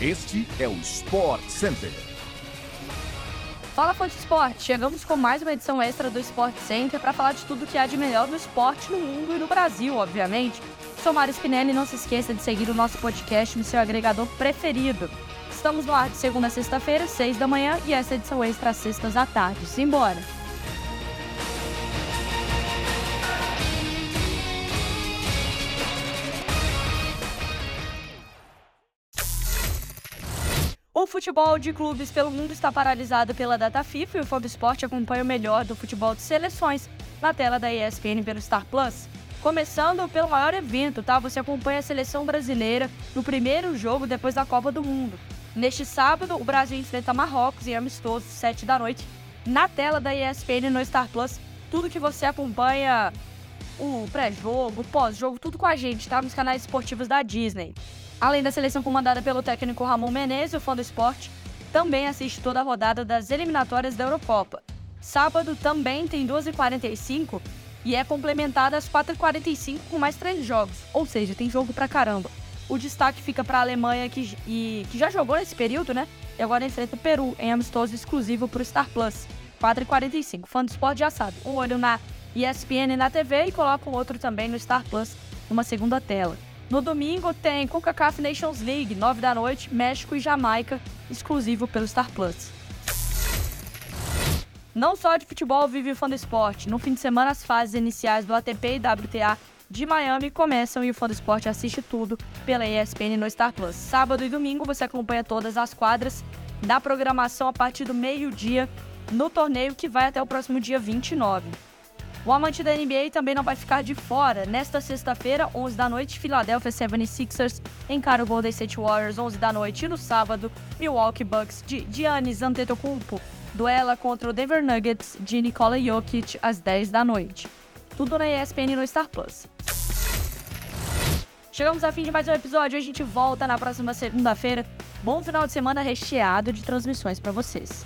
Este é o Sport Center. Fala de esporte, chegamos com mais uma edição extra do Sport Center para falar de tudo que há de melhor no esporte no mundo e no Brasil, obviamente. Sou Mário Spinelli e não se esqueça de seguir o nosso podcast no seu agregador preferido. Estamos no ar de segunda a sexta-feira, seis da manhã e essa edição extra às sextas à tarde. Simbora! O futebol de clubes pelo mundo está paralisado pela data FIFA e o Fob acompanha o melhor do futebol de seleções na tela da ESPN pelo Star Plus. Começando pelo maior evento, tá? Você acompanha a seleção brasileira no primeiro jogo depois da Copa do Mundo. Neste sábado, o Brasil enfrenta Marrocos em amistoso, 7 da noite, na tela da ESPN no Star Plus. Tudo que você acompanha, o pré-jogo, o pós-jogo, tudo com a gente, tá? Nos canais esportivos da Disney. Além da seleção comandada pelo técnico Ramon Menezes, o fã do esporte também assiste toda a rodada das eliminatórias da Eurocopa. Sábado também tem 12h45 e é complementada às 4h45 com mais três jogos, ou seja, tem jogo pra caramba. O destaque fica para a Alemanha, que, e, que já jogou nesse período, né? E agora enfrenta o Peru em amistoso exclusivo para o Star Plus. 4h45. Fã do esporte já sabe. Um olho na ESPN na TV e coloca o outro também no Star Plus, numa segunda tela. No domingo tem CONCACAF Nations League, 9 da noite, México e Jamaica, exclusivo pelo Star Plus. Não só de futebol vive o fã do esporte. No fim de semana, as fases iniciais do ATP e WTA de Miami começam e o fã do esporte assiste tudo pela ESPN no Star Plus. Sábado e domingo você acompanha todas as quadras da programação a partir do meio-dia no torneio que vai até o próximo dia 29. O amante da NBA também não vai ficar de fora. Nesta sexta-feira, 11 da noite, Philadelphia 76ers encara o Golden State Warriors 11 da noite e no sábado, Milwaukee Bucks de Giannis Antetokounmpo duela contra o Denver Nuggets de Nikola Jokic às 10 da noite. Tudo na ESPN no Star Plus. Chegamos ao fim de mais um episódio. A gente volta na próxima segunda-feira. Bom final de semana recheado de transmissões para vocês.